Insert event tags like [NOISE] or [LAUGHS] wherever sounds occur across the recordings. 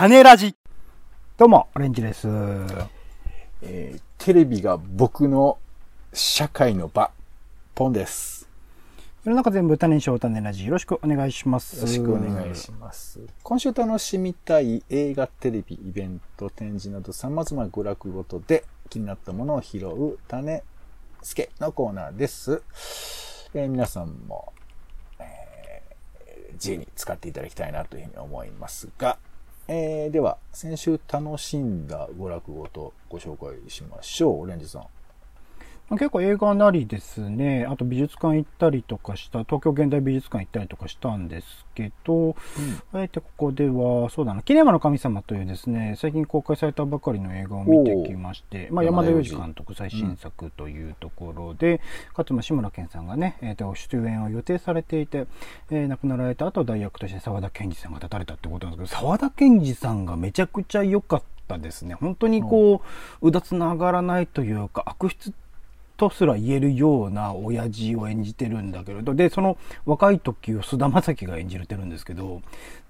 種ラジ。どうも、オレンジです。えーテレビが僕の社会の場、ポンです。世の中全部種にしよう種ラジ。よろしくお願いします。よろしくお願いします。今週楽しみたい映画、テレビ、イベント、展示など様々な娯楽ごとで気になったものを拾う種助のコーナーです。えー皆さんも、えー自由に使っていただきたいなというふうに思いますが、えーでは、先週楽しんだ娯楽ごとご紹介しましょう。オレンジさん。まあ結構映画なりですね。あと美術館行ったりとかした、東京現代美術館行ったりとかしたんですけど、あえてここでは、そうだな、キネマの神様というですね、最近公開されたばかりの映画を見てきまして、まあ、山田洋次監督最新作というところで、かつまあ志村けんさんがね、えーと出演を予定されていて、えー亡くなられた後代役として沢田研二さんが立たれたってことなんですけど、沢田研二さんがめちゃくちゃ良かったですね。本当にこう、うだつながらないというか、悪質とすら言えるような親父を演じてるんだけれど、で、その若い時を菅田将暉が演じてるんですけど、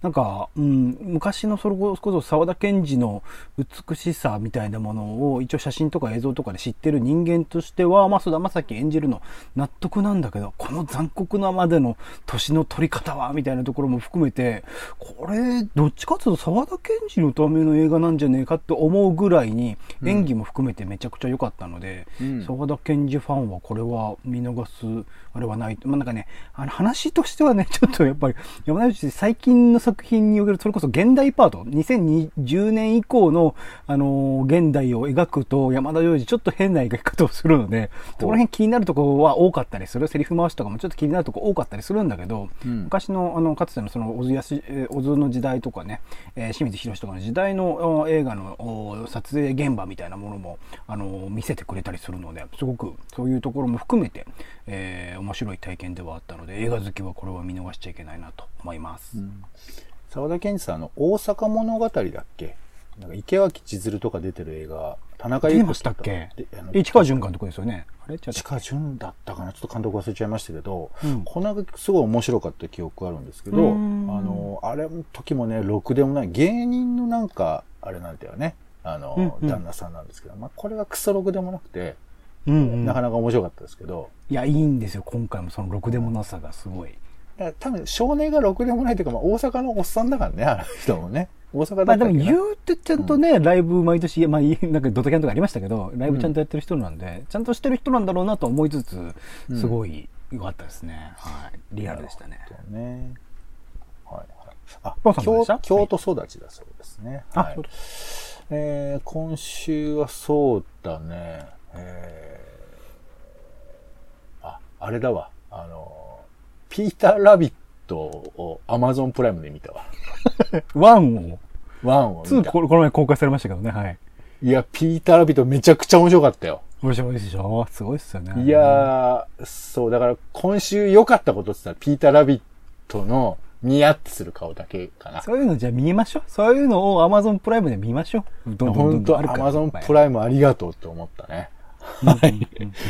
なんか、うん、昔のそれこそ沢田研二の美しさみたいなものを一応写真とか映像とかで知ってる人間としては、まあ菅田将暉演じるの納得なんだけど、この残酷なまでの年の取り方は、みたいなところも含めて、これ、どっちかというと沢田研二のための映画なんじゃねえかって思うぐらいに、演技も含めてめちゃくちゃ良かったので、うん沢田研二ファンはこれは見逃すあれはない。まあ、なんかね、あの話としてはね、ちょっとやっぱり山田洋次最近の作品におけるそれこそ現代パート、2020年以降の、あのー現代を描くと山田洋次ちょっと変な描き方をするので、そこら辺気になるところは多かったりする。セリフ回しとかもちょっと気になるところ多かったりするんだけど、うん昔の、あの、かつてのその、小津やし、えー小津の時代とかね、えー清水宏とかの時代のお映画のお撮影現場みたいなものも、あの、見せてくれたりするので、すごくそういうところも含めて、えー面白い体験ではあったので、映画好きはこれは見逃しちゃいけないなと思います。沢田研二さんの大阪物語だっけ？なんか池脇千鶴とか出てる映画、田中出裕子ましたっけ？市川淳監督ですよね。あれ？市川淳だったかな？ちょっと監督忘れちゃいましたけど、うん。この映画すごい面白かった記憶あるんですけど、あうん。の、あれの時もね、ろくでもない、芸人のなんか、あれなんだよね、あの、うんうん。旦那さんなんですけど、まあ、これがクソろくでもなくて、うんうん。なかなか面白かったですけど、いや、いいんですよ。今回もそのろくでもなさがすごい。だから多分少年がろくでもないというか、まあ、大阪のおっさんだからね、あの人もね。大阪だまあでも言うてちゃんとね、ライブ毎年、まあいいなんかドタキャンとかありましたけど、ライブちゃんとやってる人なんで、ちゃんとしてる人なんだろうなと思いつつ、すごい良かったですね。はい。リアルでしたね。そうね。はいはい。あ京京都育ちだそうですね。あ、はいそうです。えー今週はそうだね。えーあ、あれだわ。ピーター・ラビットをアマゾンプライムで見たわ。[LAUGHS] ワンを、ワンを見た。ここの前公開されましたけどね、はい。いや、ピーター・ラビットめちゃくちゃ面白かったよ。面白いでしょ？すごいっすよね。いやー、そう、だから今週良かったことって言ったら、ピーター・ラビットのニヤってする顔だけかな。そういうのじゃあ見ましょう。そういうのを Amazon プライムで見ましょう。どんどんど本当んどんあるから。アマゾンプライムありがとうって思ったね。はい。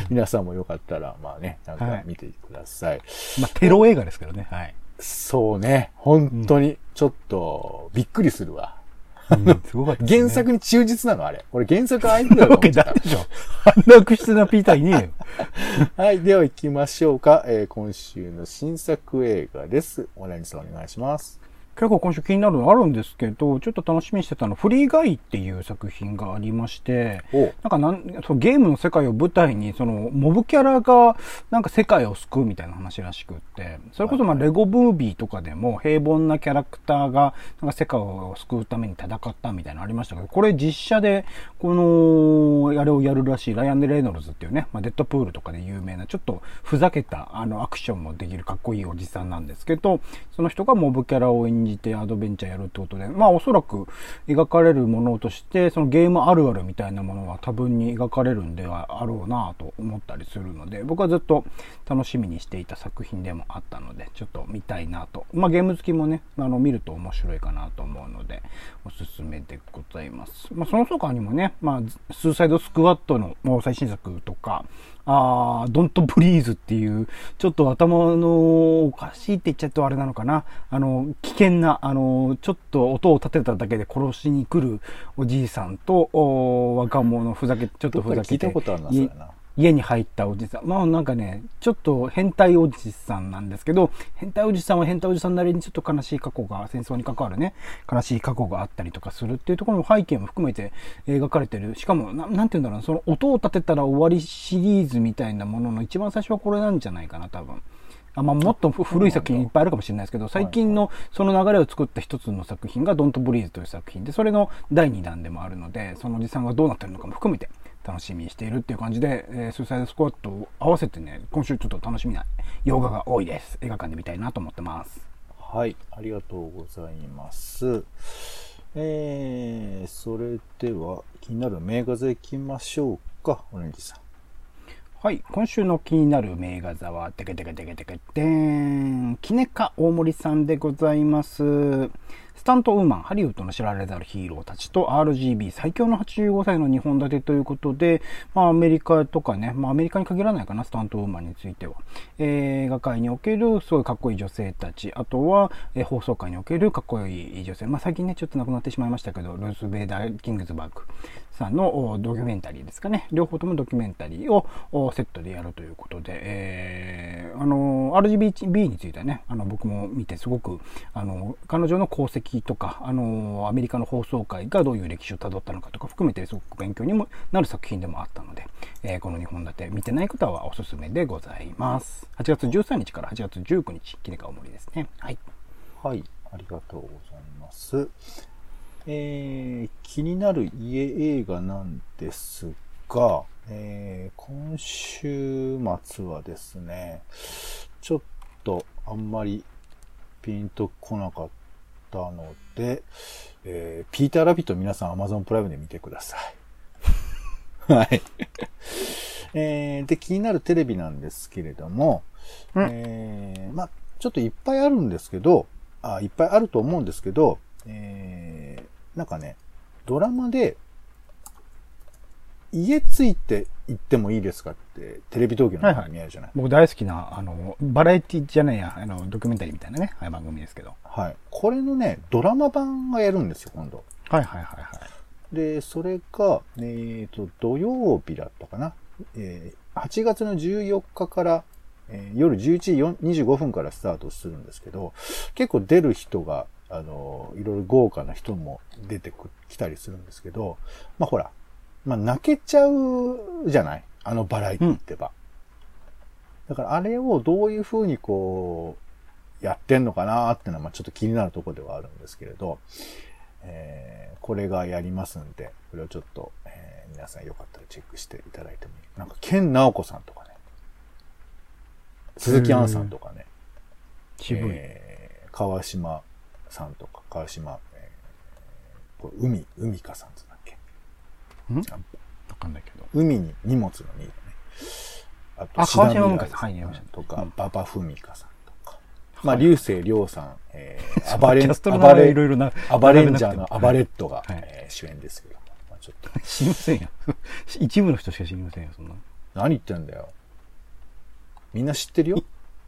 皆さんもよかったら、まあね、なんはいか見てください。まあ、テロ映画ですけどね。はい。そうね、本当に、ちょっと、びっくりするわ。うんすごかったね。原作に忠実なの、あれ。俺原作あいつだとわけ思ってた [LAUGHS] だでしょ。あんな悪質なピーターいねえよ。[LAUGHS] はい、では行きましょうか。えー今週の新作映画です。オレンジさんお願いします。結構今週気になるのあるんですけど、ちょっと楽しみにしてたの、フリーガイっていう作品がありまして、お。なんかなんそのゲームの世界を舞台に、そのモブキャラがなんか世界を救うみたいな話らしくって、それこそまあレゴムービーとかでも平凡なキャラクターがなんか世界を救うために戦ったみたいなのありましたけど、これ実写でこの、あれをやるらしいライアン・レイノルズっていうね、まあ、デッドプールとかで有名なちょっとふざけたあのアクションもできるかっこいいおじさんなんですけど、その人がモブキャラを演じてアドベンチャーやるってことで、まあおそらく描かれるものとして、そのゲームあるあるみたいなものは多分に描かれるんではあろうなと思ったりするので、僕はずっと楽しみにしていた作品でもあったので、ちょっと見たいなと。まあゲーム好きもね、あの見ると面白いかなと思うので、おすすめでございます。まあその他にもね、まあスーサイドスクワットの最新作とか、ああドントブリーズっていう、ちょっと頭のおかしいって言っちゃうとあれなのかな。あの、危険な、あの、ちょっと音を立てただけで殺しに来るおじいさんと、お若者、ふざけ、ちょっとふざけて。聞いたことあるな、それな。家に入ったおじさん。まあなんかね、ちょっと変態おじさんなんですけど、変態おじさんは変態おじさんなりにちょっと悲しい過去が、戦争に関わるね、悲しい過去があったりとかするっていうところの背景も含めて描かれてる。しかも、ななんて言うんだろうその音を立てたら終わりシリーズみたいなものの一番最初はこれなんじゃないかな、多分。あまあ、もっと古い作品いっぱいあるかもしれないですけど、最近のその流れを作った一つの作品が、ドントブリーズという作品で、それの第2弾でもあるので、そのおじさんがどうなってるのかも含めて、楽しみにしているっていう感じで、えー、スーサイドスクワットを合わせてね、今週ちょっと楽しみな洋画が多いです。映画館で見たいなと思ってます。はい、ありがとうございます。えー、それでは気になる名画座行きましょうか、オレンジさん。はい。今週の気になる名画座は、てけてけてけてけてーん。キネカ大森さんでございます。スタントウーマン、ハリウッドの知られざるヒーローたちと RGB 最強の85歳の2本立てということで、まあアメリカとかね、まあアメリカに限らないかな、スタントウーマンについては。映画界におけるすごいかっこいい女性たち、あとは、えー、放送界におけるかっこいい女性。まあ最近ね、ちょっと亡くなってしまいましたけど、ルース・ベイダー・キングズバーグさんのドキュメンタリーですかね。両方ともドキュメンタリーをセットでやるということで、えー、あの、RGB についてはね、あの僕も見てすごく、あの、彼女の功績とか、あの、アメリカの放送界がどういう歴史をたどったのかとか含めてすごく勉強にもなる作品でもあったので、えー、この2本立て見てない方はおすすめでございます。8月13日から8月19日、キネカオモリですね。はい。はい、ありがとうございます。えー、気になる家映画なんですが、えー、今週末はですね、ちょっとあんまりピンとこなかったので、えー、ピーターラビット皆さん Amazon プライムで見てください。[LAUGHS] はい。えー、で、気になるテレビなんですけれども、うん、えー、まあ、ちょっといっぱいあるんですけど、あ、いっぱいあると思うんですけど、えー、なんかね、ドラマで、家ついて行ってもいいですかって、テレビ東京の番組あるじゃない、はいはい、僕大好きな、あの、バラエティじゃないや、あの、ドキュメンタリーみたいなね、番組ですけど。はい。これのね、ドラマ版がやるんですよ、今度。はいはいはいはい。で、それが、えっ、ー、と、土曜日だったかな。えー、8月の14日から、えー、夜11時25分からスタートするんですけど、結構出る人が、あの、いろいろ豪華な人も出てきたりするんですけど、まあほら、まあ泣けちゃうじゃない？あのバラエティってば。うん、だからあれをどういうふうにこう、やってんのかなってのは、まあちょっと気になるところではあるんですけれど、えー、これがやりますんで、これをちょっと、えー、皆さんよかったらチェックしていただいてもいい。なんか、ケン・ナオコさんとかね、鈴木杏さんとかね、えー、川島さんとか、川島、えー、海、海かさんん？わかんないけど。海に荷物の荷だね。あと、川島海かさん、はい、とか、馬場文香さんとか、まあ、流星涼さん、えー、暴れん、暴れ、いろいろな、暴れンジャーの暴れットが、はい、えー、主演ですけどまあ、ちょっと。[LAUGHS] 知りませんよ。[LAUGHS] 一部の人しか知りませんよ、そんな。何言ってんだよ。みんな知ってるよ。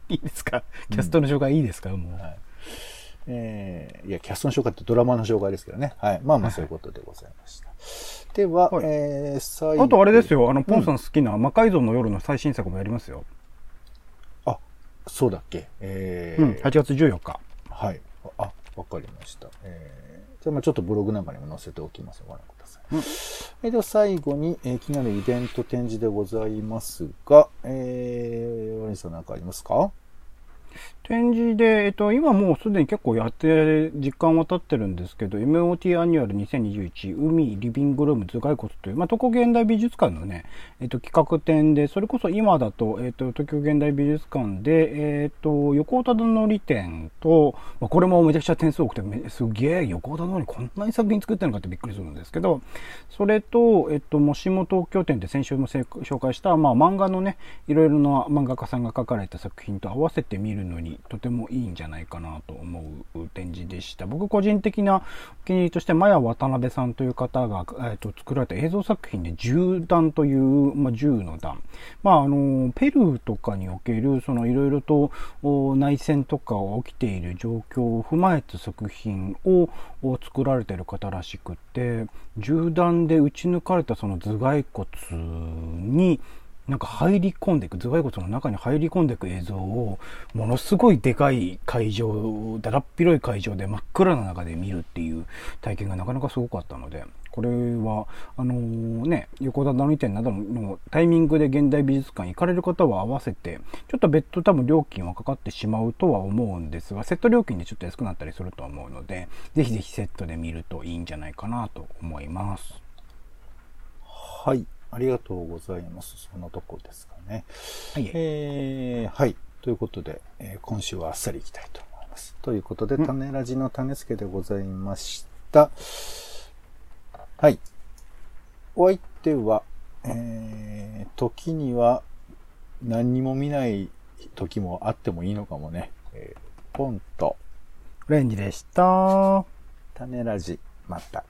いいですか？キャストの紹介いいですか、うん、もう。はいえー、いや、キャストの紹介ってドラマの紹介ですけどね。はい。まあまあそういうことでございました。では、はい、えー、最後。あとあれですよ、あの、ポンさん好きな魔改造の夜の最新作もやりますよ。あ、そうだっけ？えー、うん、8月14日。はい。あ、わかりました。えー、じゃあまあちょっとブログなんかにも載せておきますご覧ください。うん、えでは最後に、えー、気になるイベント展示でございますが、えー、ワニさん何かありますか？展示で、えっと、今もうすでに結構やって時間は経ってるんですけど、MOT アニュアル2021海リビングルーム頭蓋骨という、まあ、東京現代美術館のね、えっと、企画展で、それこそ今だと、えっと、東京現代美術館で、えっと、横田のり展と、まあ、これもめちゃくちゃ点数多くて、すげえ、横田のりこんなに作品作ってるのかってびっくりするんですけど、それと、えっと、もしも東京展で先週も紹介した、まあ、漫画のね、いろいろな漫画家さんが描かれた作品と合わせて見るのにとてもいいんじゃないかなと思う展示でした。僕個人的なお気に入りとして、マヤ渡辺さんという方が、えーと、作られた映像作品で銃弾という、まあ、銃の弾。まあ、あの、ペルーとかにおける、そのいろいろと内戦とかが起きている状況を踏まえた作品を作られてる方らしくて、銃弾で撃ち抜かれたその頭蓋骨に、なんか入り込んでいく、頭蓋骨の中に入り込んでいく映像を、ものすごいでかい会場、だらっ広い会場で真っ暗な中で見るっていう体験がなかなかすごかったので、これは、あのー、ね、横田の2点などのタイミングで現代美術館行かれる方は合わせて、ちょっと別途多分料金はかかってしまうとは思うんですが、セット料金でちょっと安くなったりすると思うので、ぜひぜひセットで見るといいんじゃないかなと思います。はい。ありがとうございます。そんなとこですかね。はい。えー、はい。ということで、えー、今週はあっさりいきたいと思います。ということで、種ラジの種付けでございました。はい。お相手は、えー、時には何にも見ない時もあってもいいのかもね。えー、ポンと、レンジでした。種ラジ、また。